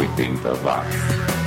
80 watts.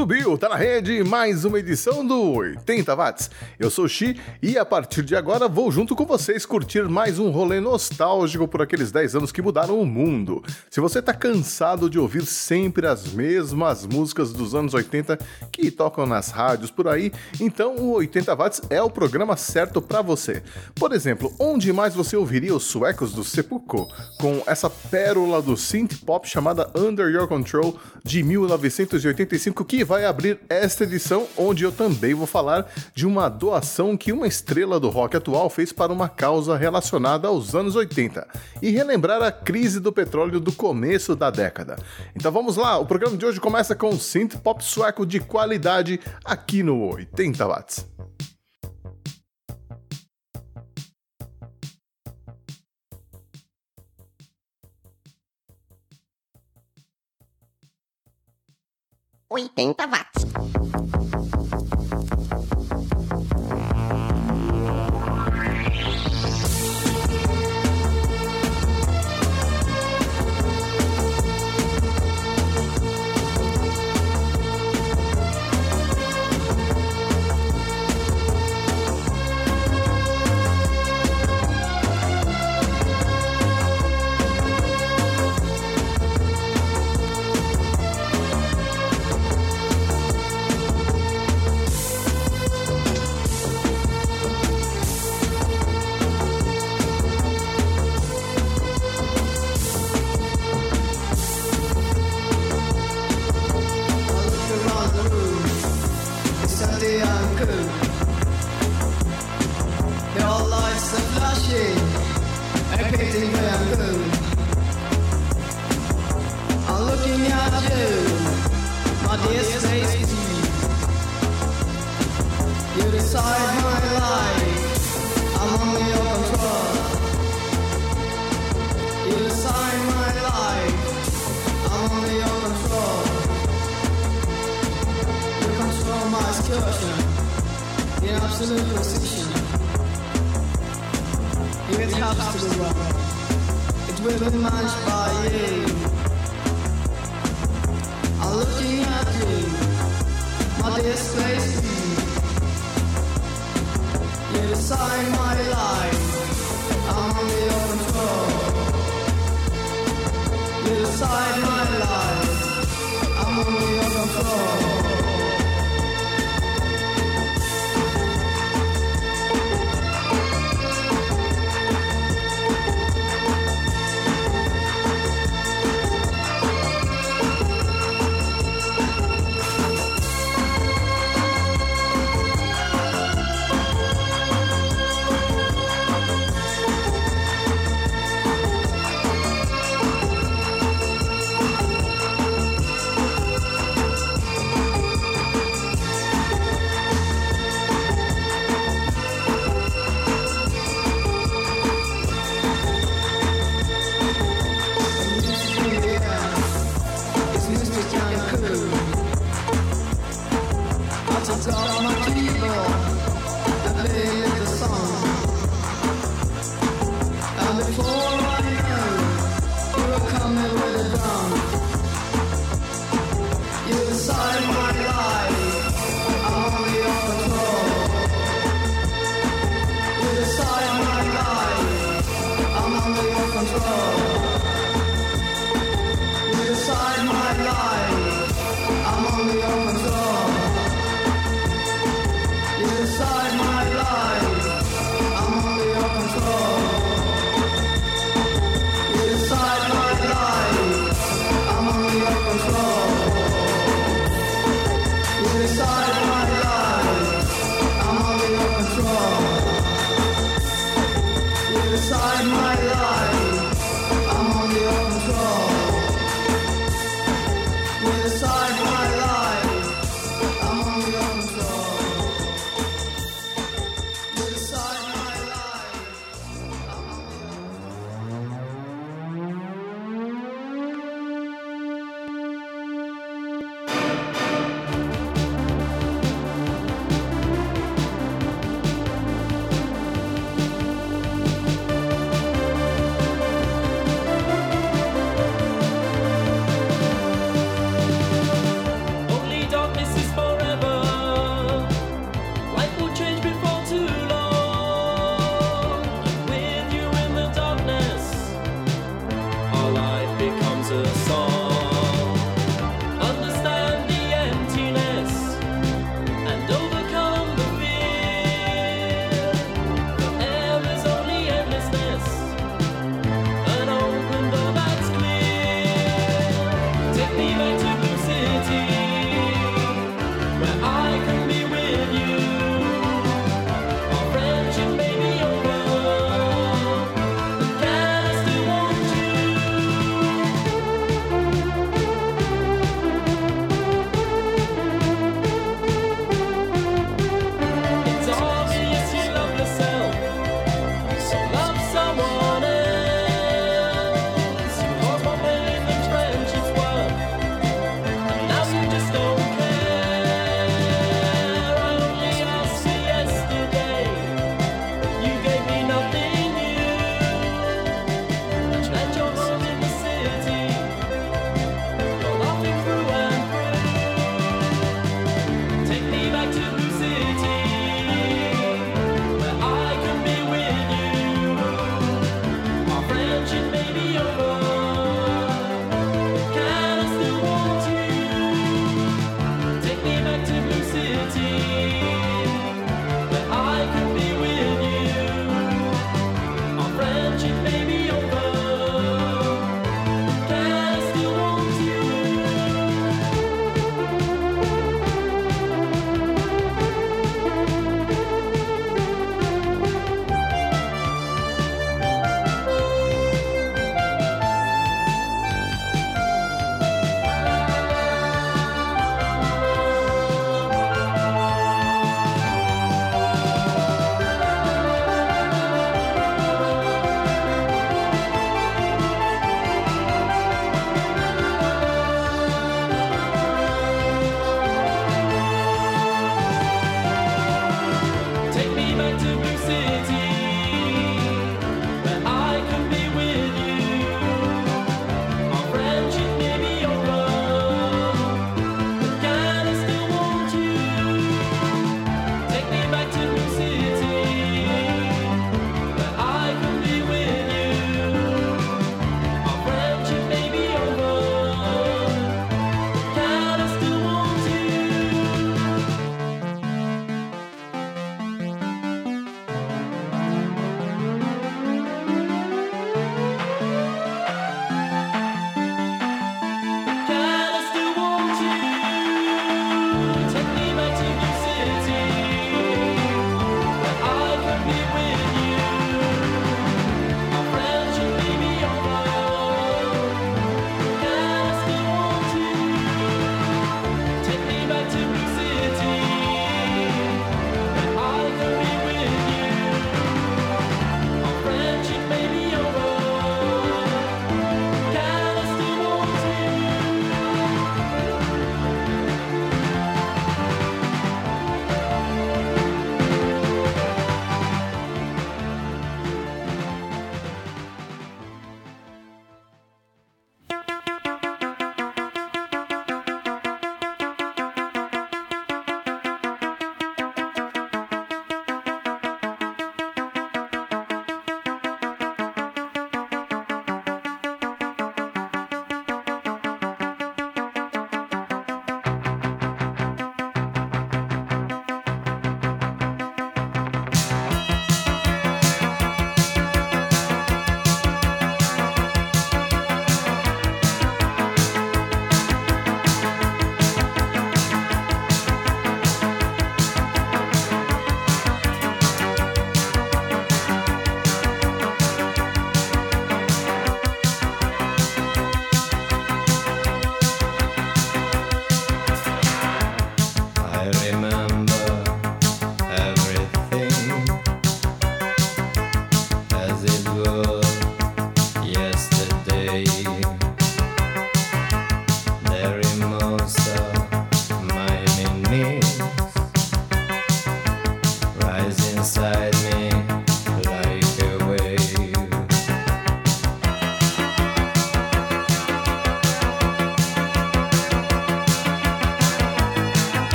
Subiu, tá na rede, mais uma edição do 80 Watts. Eu sou Xi e a partir de agora vou junto com vocês curtir mais um rolê nostálgico por aqueles 10 anos que mudaram o mundo. Se você tá cansado de ouvir sempre as mesmas músicas dos anos 80 que tocam nas rádios por aí, então o 80 Watts é o programa certo para você. Por exemplo, onde mais você ouviria os suecos do Sepulcro com essa pérola do synth pop chamada Under Your Control de 1985 que vai abrir esta edição, onde eu também vou falar de uma doação que uma estrela do rock atual fez para uma causa relacionada aos anos 80 e relembrar a crise do petróleo do começo da década. Então vamos lá, o programa de hoje começa com synth pop sueco de qualidade aqui no 80 watts. Oitenta watts.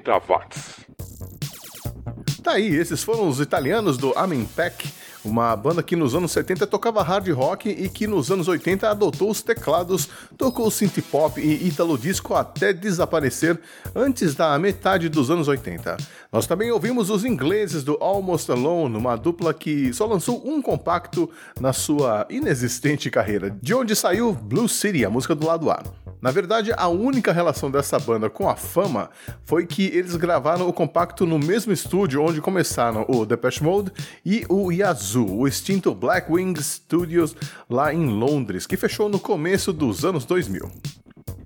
80 watts. Tá aí, esses foram os italianos do Amen Pack uma banda que nos anos 70 tocava hard rock e que nos anos 80 adotou os teclados, tocou synth pop e italo disco até desaparecer antes da metade dos anos 80. Nós também ouvimos os ingleses do Almost Alone, uma dupla que só lançou um compacto na sua inexistente carreira, de onde saiu Blue City, a música do lado A. Na verdade, a única relação dessa banda com a fama foi que eles gravaram o compacto no mesmo estúdio onde começaram o Depeche Mode e o Yazoo, o extinto Black Wing Studios lá em Londres, que fechou no começo dos anos 2000.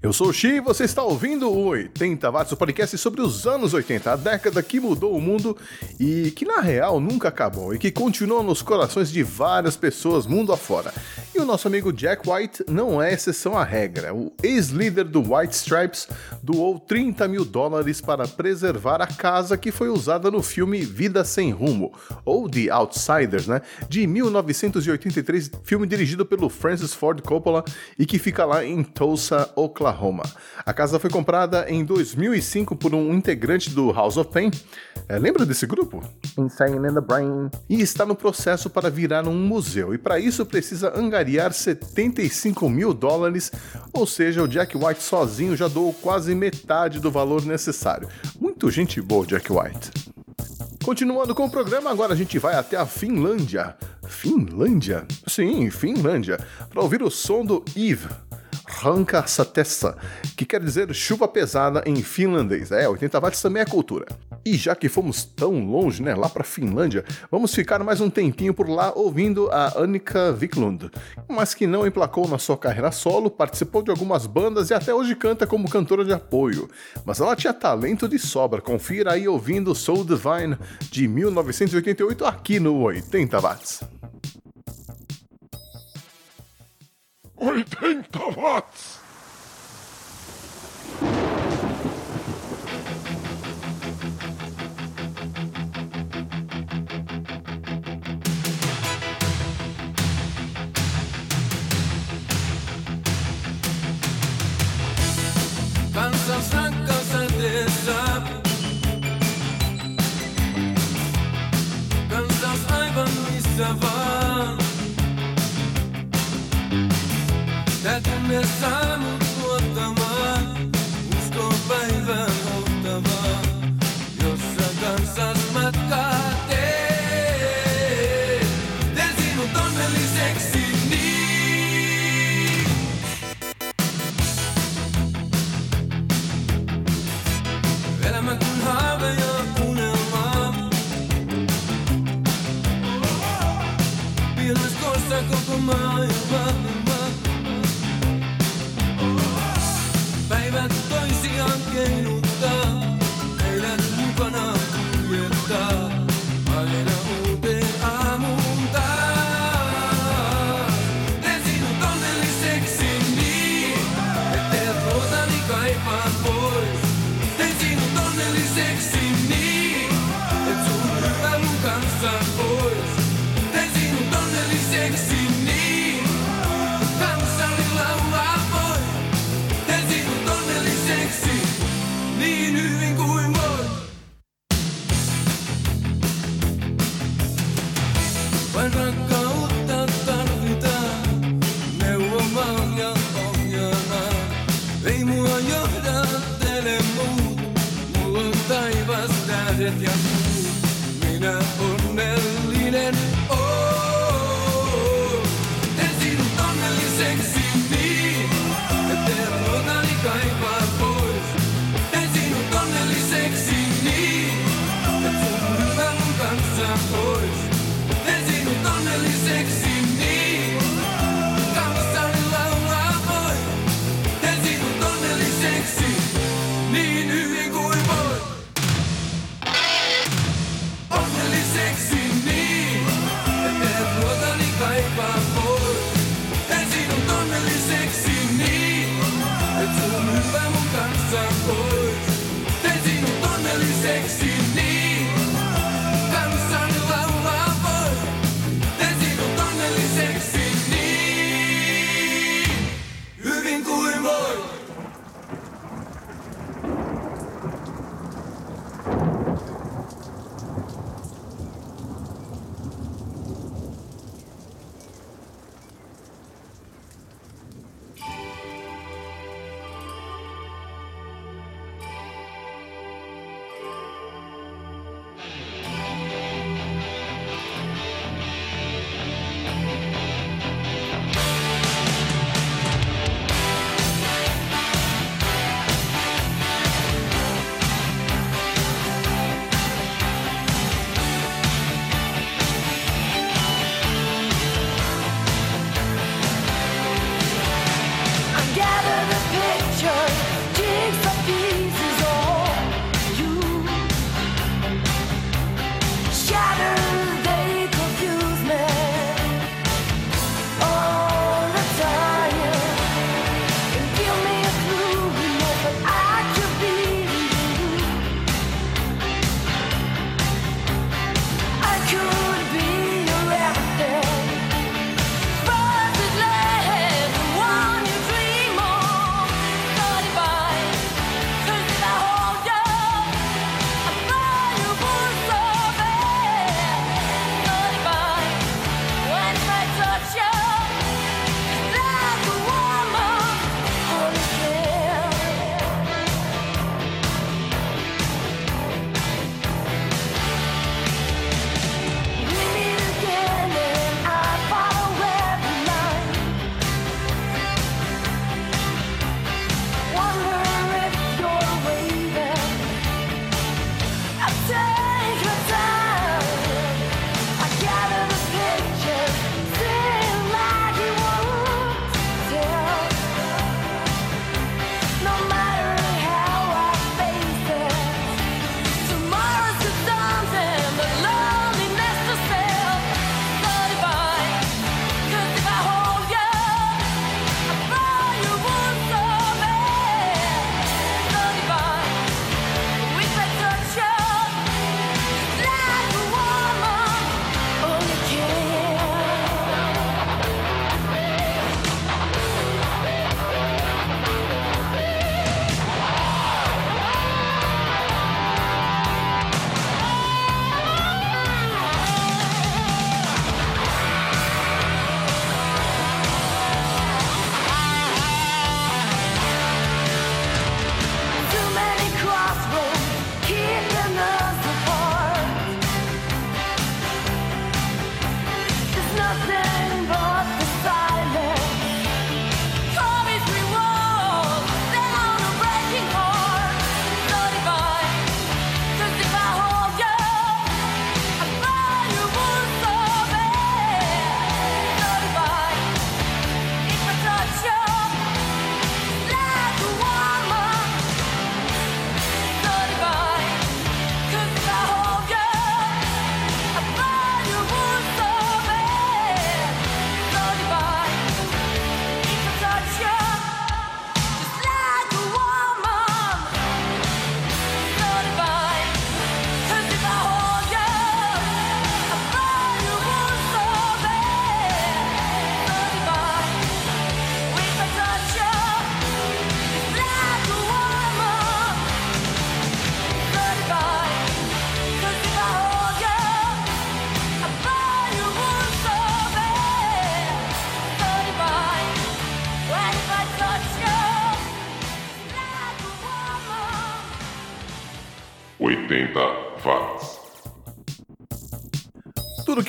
Eu sou o Xi e você está ouvindo o 80 Watts, o podcast sobre os anos 80, a década que mudou o mundo e que na real nunca acabou e que continua nos corações de várias pessoas mundo afora. E o nosso amigo Jack White não é exceção à regra. O ex-líder do White Stripes doou 30 mil dólares para preservar a casa que foi usada no filme Vida Sem Rumo, ou The Outsiders, né? De 1983, filme dirigido pelo Francis Ford Coppola e que fica lá em Tulsa, Oklahoma. A casa foi comprada em 2005 por um integrante do House of Pain. É, lembra desse grupo? Insane in the Brain. E está no processo para virar um museu. E para isso precisa angariar angariar 75 mil dólares, ou seja, o Jack White sozinho já doou quase metade do valor necessário. Muito gente boa, Jack White. Continuando com o programa, agora a gente vai até a Finlândia. Finlândia? Sim, Finlândia, para ouvir o som do Eve, Ranka Satessa, que quer dizer chuva pesada em finlandês. É, 80 watts também é cultura. E já que fomos tão longe, né, lá para Finlândia, vamos ficar mais um tempinho por lá ouvindo a Annika Wiklund, mas que não emplacou na sua carreira solo, participou de algumas bandas e até hoje canta como cantora de apoio. Mas ela tinha talento de sobra, confira aí ouvindo Soul Divine de 1988 aqui no 80 watts. 80 watts! Kansas Täytyy me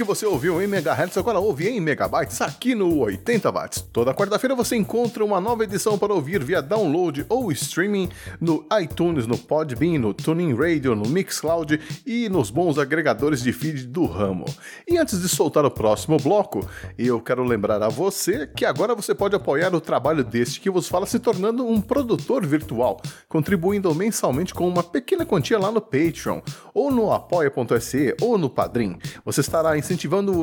você ouviu em megahertz agora ouve em megabytes aqui no 80 watts. Toda quarta-feira você encontra uma nova edição para ouvir via download ou streaming no iTunes, no Podbean, no Tuning Radio, no Mixcloud e nos bons agregadores de feed do ramo. E antes de soltar o próximo bloco, eu quero lembrar a você que agora você pode apoiar o trabalho deste que vos fala se tornando um produtor virtual, contribuindo mensalmente com uma pequena quantia lá no Patreon, ou no apoia.se, ou no Padrim. Você estará incentivando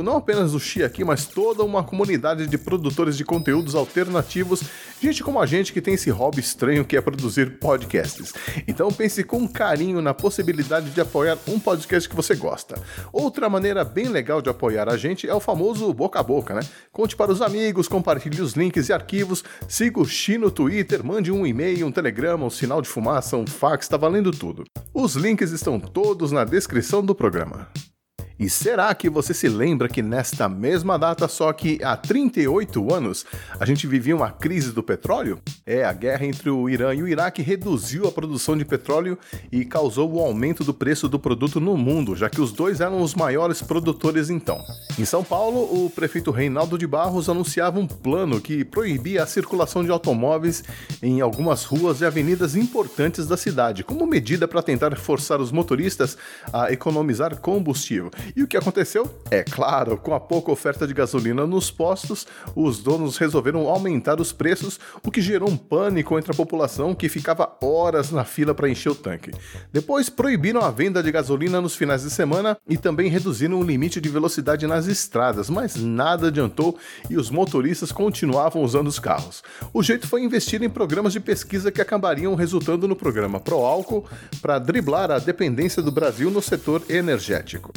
não apenas o Xi aqui, mas toda uma comunidade de produtores de conteúdos alternativos, gente como a gente que tem esse hobby estranho que é produzir podcasts. Então pense com carinho na possibilidade de apoiar um podcast que você gosta. Outra maneira bem legal de apoiar a gente é o famoso boca a boca, né? Conte para os amigos, compartilhe os links e arquivos, siga o Xi no Twitter, mande um e-mail, um telegrama, um sinal de fumaça, um fax, tá valendo tudo. Os links estão todos na descrição do programa. E será que você se lembra que nesta mesma data, só que há 38 anos, a gente vivia uma crise do petróleo? É, a guerra entre o Irã e o Iraque reduziu a produção de petróleo e causou o aumento do preço do produto no mundo, já que os dois eram os maiores produtores então. Em São Paulo, o prefeito Reinaldo de Barros anunciava um plano que proibia a circulação de automóveis em algumas ruas e avenidas importantes da cidade, como medida para tentar forçar os motoristas a economizar combustível. E o que aconteceu? É claro, com a pouca oferta de gasolina nos postos, os donos resolveram aumentar os preços, o que gerou um pânico entre a população que ficava horas na fila para encher o tanque. Depois proibiram a venda de gasolina nos finais de semana e também reduziram o limite de velocidade nas estradas, mas nada adiantou e os motoristas continuavam usando os carros. O jeito foi investir em programas de pesquisa que acabariam resultando no programa Pro Álcool para driblar a dependência do Brasil no setor energético.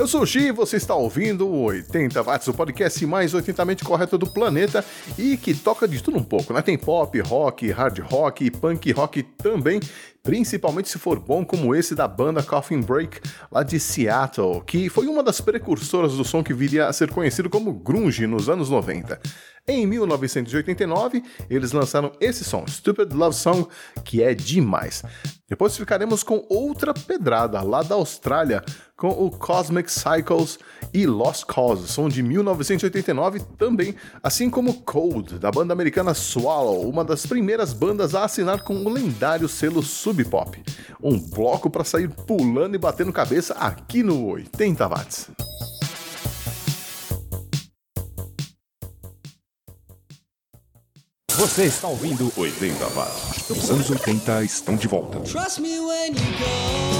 Eu sou o Xi e você está ouvindo o 80 Watts, o podcast mais 80mente correto do planeta e que toca de tudo um pouco, né? Tem pop, rock, hard rock punk rock também, principalmente se for bom como esse da banda Coffin Break, lá de Seattle, que foi uma das precursoras do som que viria a ser conhecido como grunge nos anos 90. Em 1989, eles lançaram esse som, Stupid Love Song, que é demais. Depois ficaremos com outra pedrada lá da Austrália, com o Cosmic Cycles e Lost Cause, som de 1989 também, assim como Cold, da banda americana Swallow, uma das primeiras bandas a assinar com o lendário selo Sub Pop. Um bloco para sair pulando e batendo cabeça aqui no 80 watts. Você está ouvindo 80 watts. Os anos 80 estão de volta. Trust me when you go.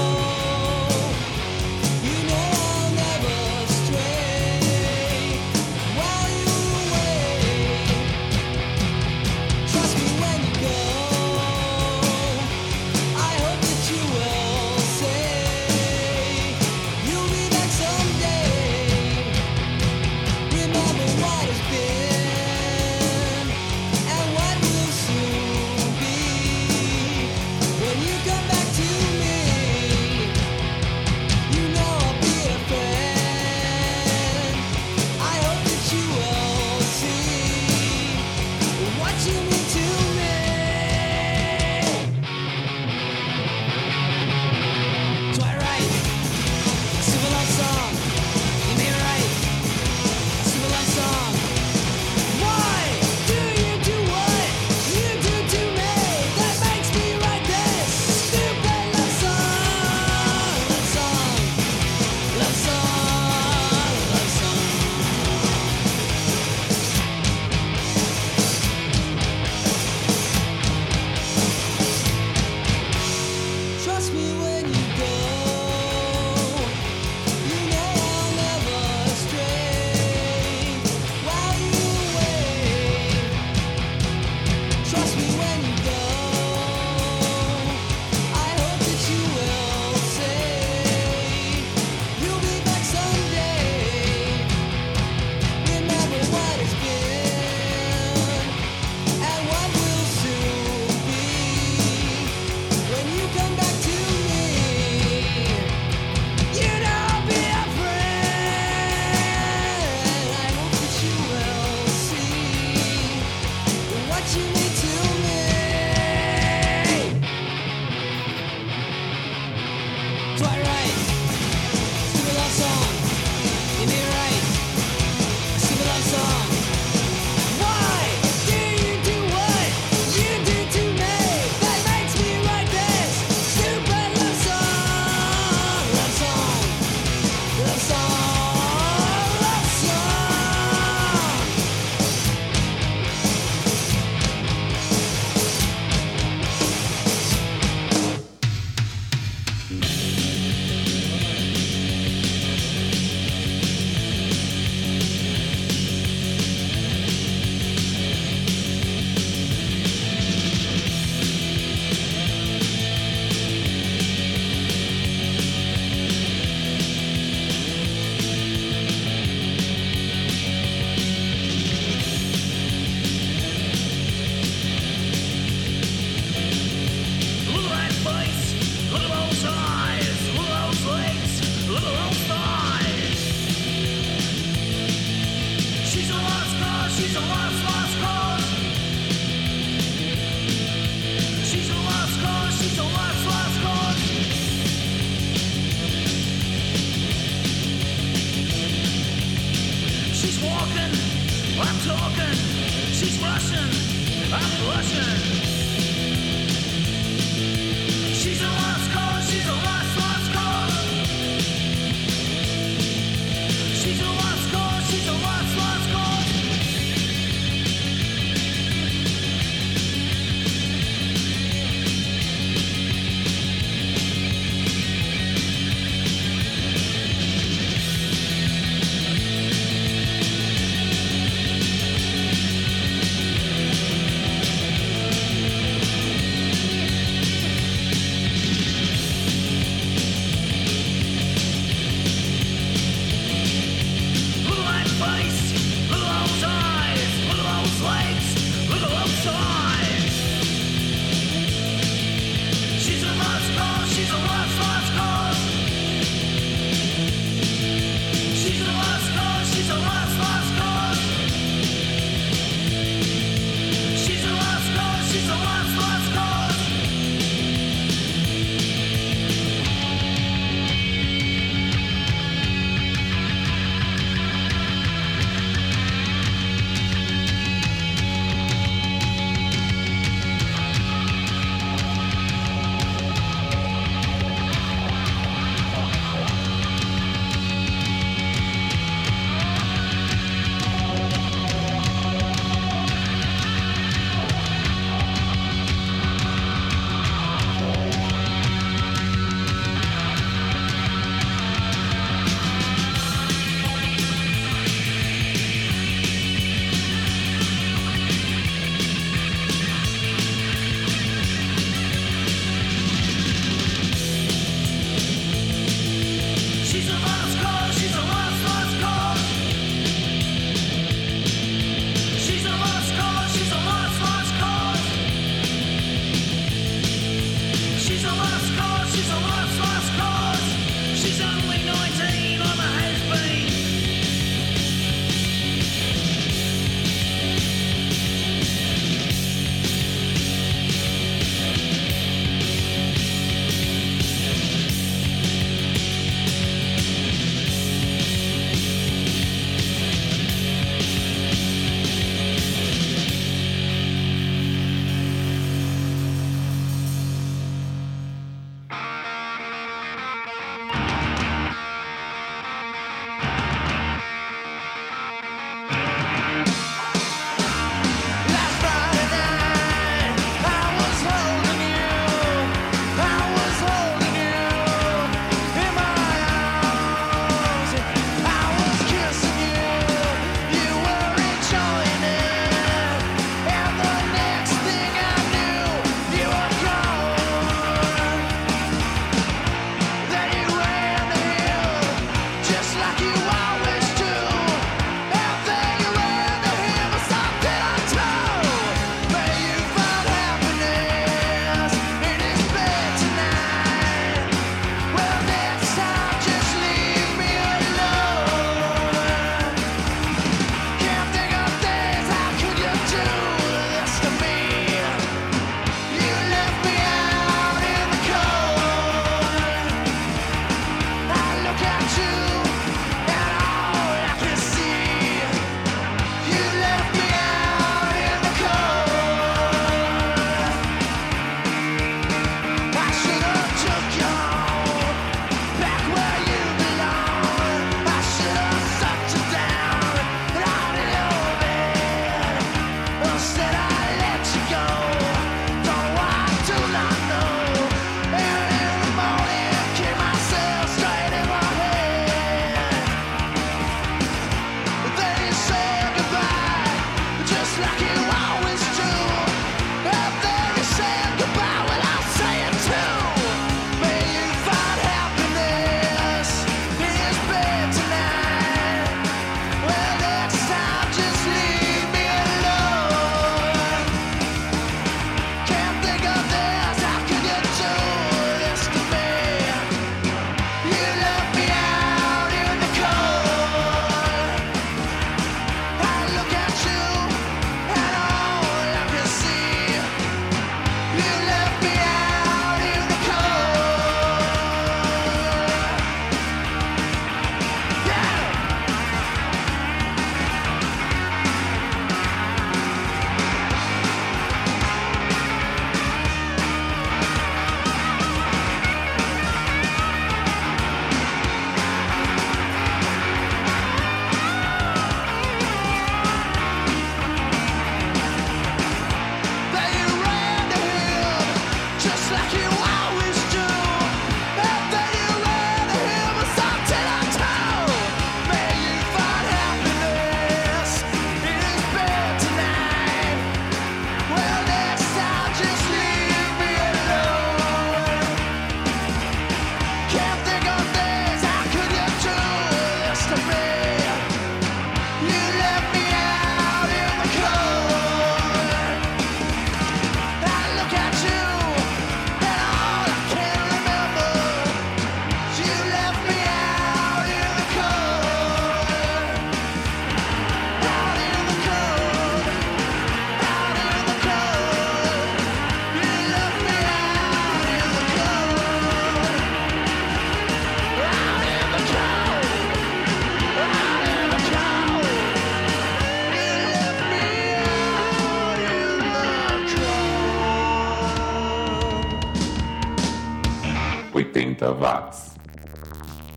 80 watts.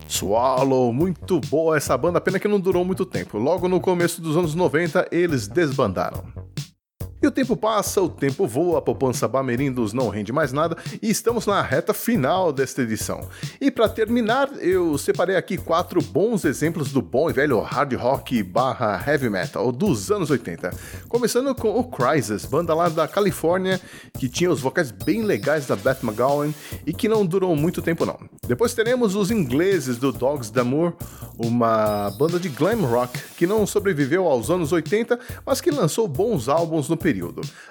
Swallow, muito boa essa banda, pena que não durou muito tempo. Logo no começo dos anos 90, eles desbandaram. E o tempo passa, o tempo voa, a poupança Bamerindos não rende mais nada e estamos na reta final desta edição. E para terminar, eu separei aqui quatro bons exemplos do bom e velho hard rock barra heavy metal dos anos 80. Começando com o Crisis, banda lá da Califórnia que tinha os vocais bem legais da Beth McGowan e que não durou muito tempo não. Depois teremos os ingleses do Dogs d'Amour, uma banda de glam rock que não sobreviveu aos anos 80, mas que lançou bons álbuns no período.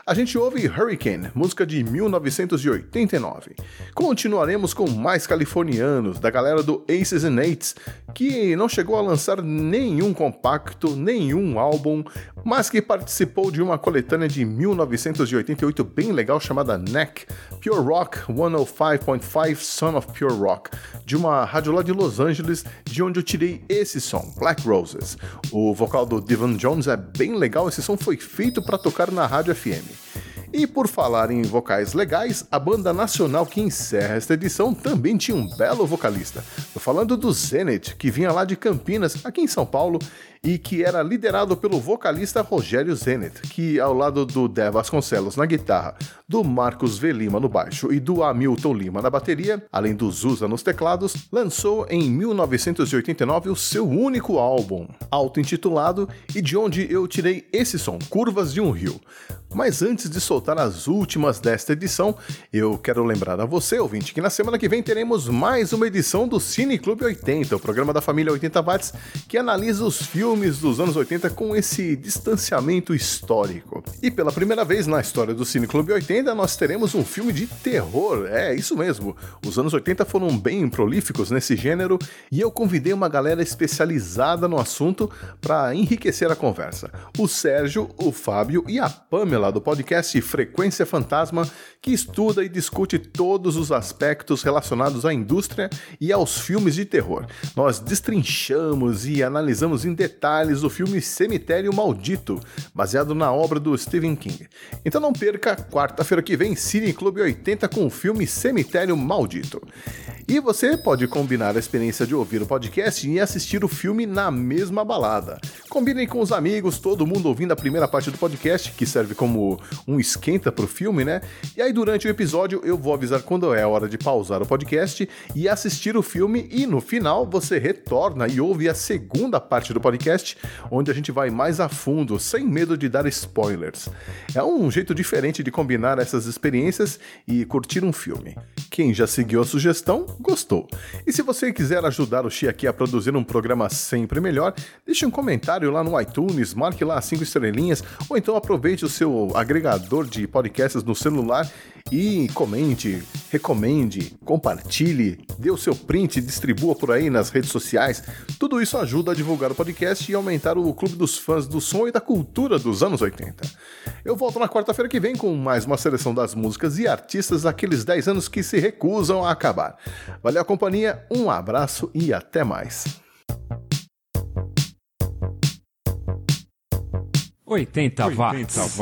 A gente ouve Hurricane, música de 1989. Continuaremos com mais californianos, da galera do Aces and Eights, que não chegou a lançar nenhum compacto, nenhum álbum, mas que participou de uma coletânea de 1988 bem legal chamada Neck, Pure Rock 105.5 Son of Pure Rock, de uma rádio lá de Los Angeles, de onde eu tirei esse som, Black Roses. O vocal do Devon Jones é bem legal, esse som foi feito para tocar na rádio FM. E por falar em vocais legais, a banda nacional que encerra esta edição também tinha um belo vocalista. Tô falando do Zenith, que vinha lá de Campinas, aqui em São Paulo, e que era liderado pelo vocalista Rogério Zenith, que ao lado do Dé Vasconcelos na guitarra, do Marcos V. Lima no baixo e do Hamilton Lima na bateria, além do Zusa nos teclados, lançou em 1989 o seu único álbum, auto-intitulado e de onde eu tirei esse som, Curvas de um Rio. Mas antes de soltar as últimas desta edição, eu quero lembrar a você, ouvinte, que na semana que vem teremos mais uma edição do Cine Clube 80, o programa da família 80 Watts, que analisa os filmes dos anos 80 com esse distanciamento histórico. E pela primeira vez na história do Cine Clube 80, nós teremos um filme de terror. É, isso mesmo. Os anos 80 foram bem prolíficos nesse gênero e eu convidei uma galera especializada no assunto para enriquecer a conversa. O Sérgio, o Fábio e a Pamela do podcast Frequência Fantasma, que estuda e discute todos os aspectos relacionados à indústria e aos filmes de terror. Nós destrinchamos e analisamos em o filme Cemitério Maldito, baseado na obra do Stephen King. Então não perca, quarta-feira que vem, Cine Clube 80 com o filme Cemitério Maldito. E você pode combinar a experiência de ouvir o podcast e assistir o filme na mesma balada. Combinem com os amigos, todo mundo ouvindo a primeira parte do podcast, que serve como um esquenta pro filme, né? E aí durante o episódio eu vou avisar quando é a hora de pausar o podcast e assistir o filme e no final você retorna e ouve a segunda parte do podcast, onde a gente vai mais a fundo, sem medo de dar spoilers. É um jeito diferente de combinar essas experiências e curtir um filme. Quem já seguiu a sugestão, gostou. E se você quiser ajudar o Xi aqui a produzir um programa sempre melhor, deixe um comentário lá no iTunes, marque lá cinco estrelinhas, ou então aproveite o seu agregador de podcasts no celular e comente, recomende, compartilhe, dê o seu print, distribua por aí nas redes sociais. Tudo isso ajuda a divulgar o podcast e aumentar o clube dos fãs do som e da cultura dos anos 80. Eu volto na quarta-feira que vem com mais uma seleção das músicas e artistas daqueles 10 anos que se recusam a acabar. Valeu a companhia, um abraço e até mais. 80 watts. It's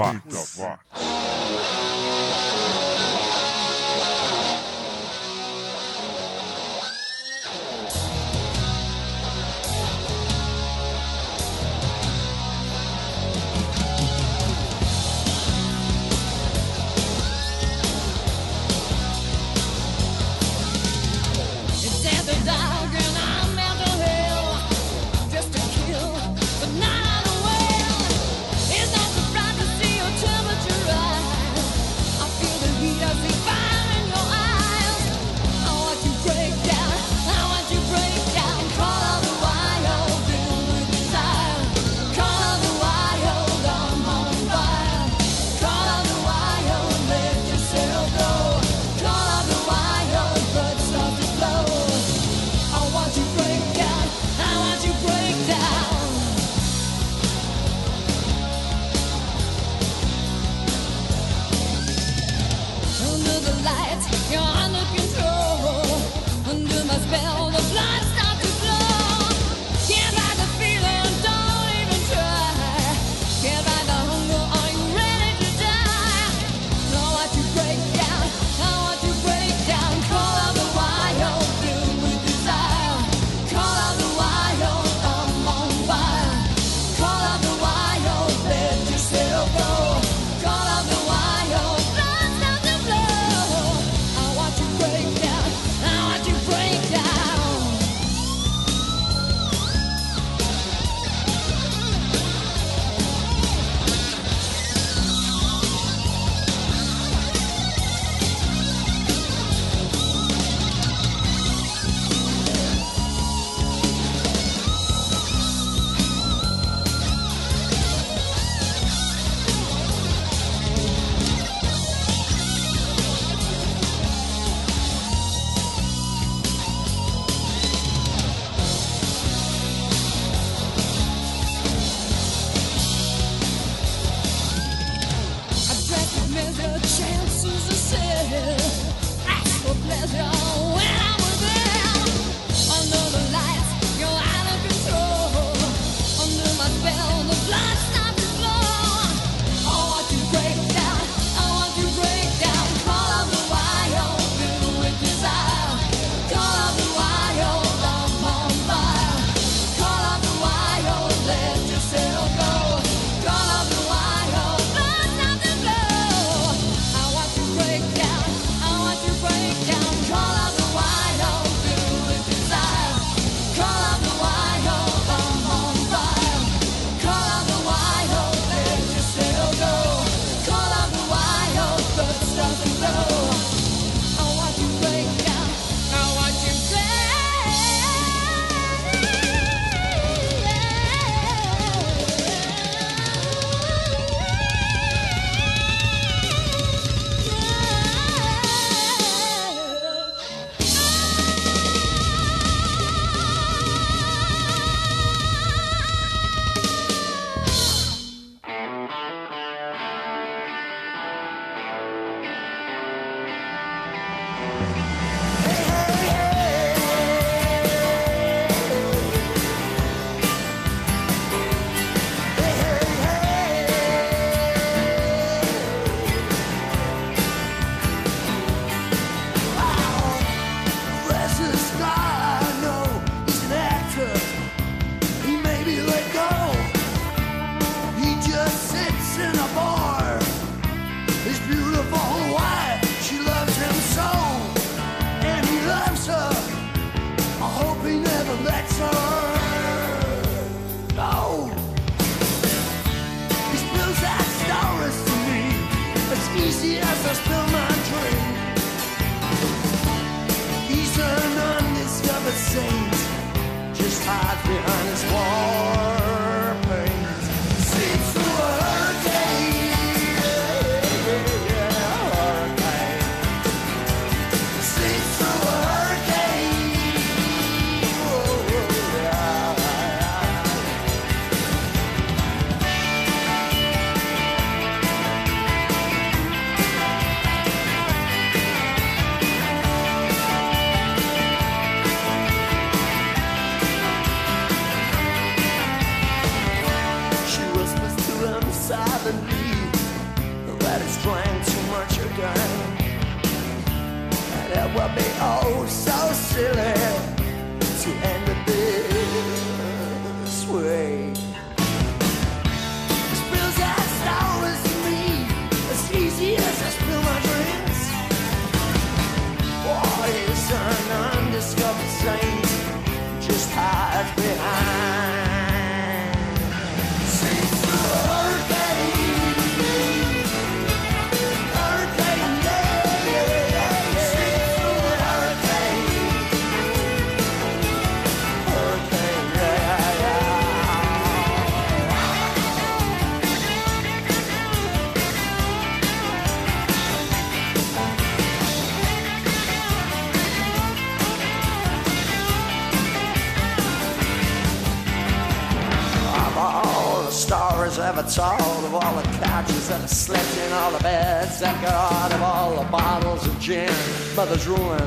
room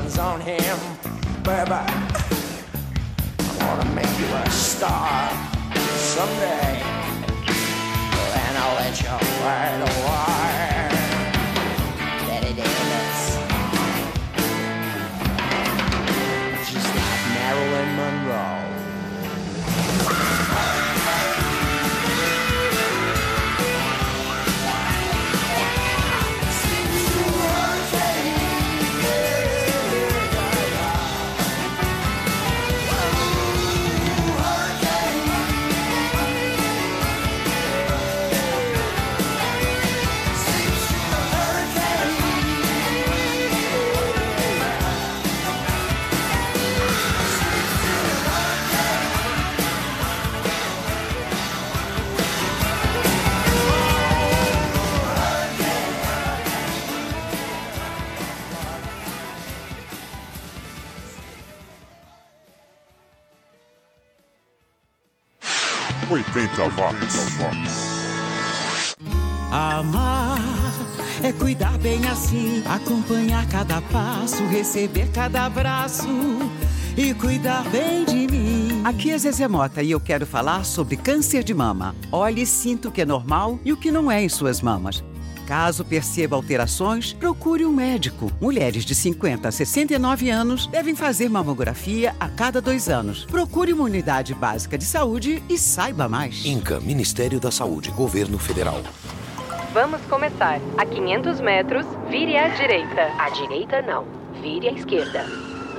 passo, receber cada abraço e cuidar bem de mim. Aqui é Zezé Mota e eu quero falar sobre câncer de mama. Olhe e sinta o que é normal e o que não é em suas mamas. Caso perceba alterações, procure um médico. Mulheres de 50 a 69 anos devem fazer mamografia a cada dois anos. Procure uma unidade básica de saúde e saiba mais. INCA, Ministério da Saúde, Governo Federal. Vamos começar. A 500 metros, vire à direita. À direita, não. Vire à esquerda.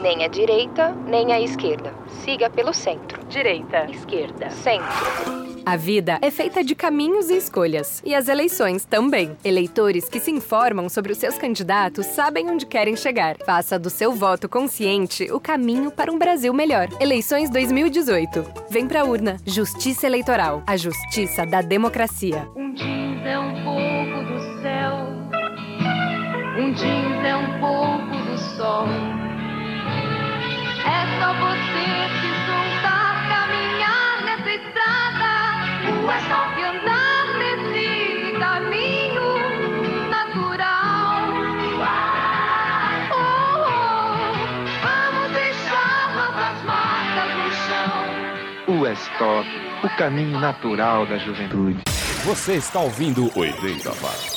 Nem à direita, nem à esquerda. Siga pelo centro. Direita. Esquerda. Centro. A vida é feita de caminhos e escolhas. E as eleições também. Eleitores que se informam sobre os seus candidatos sabem onde querem chegar. Faça do seu voto consciente o caminho para um Brasil melhor. Eleições 2018. Vem pra urna. Justiça Eleitoral. A justiça da democracia. Um jeans é um pouco do céu, um jeans O caminho natural da juventude. Você está ouvindo 80 watts.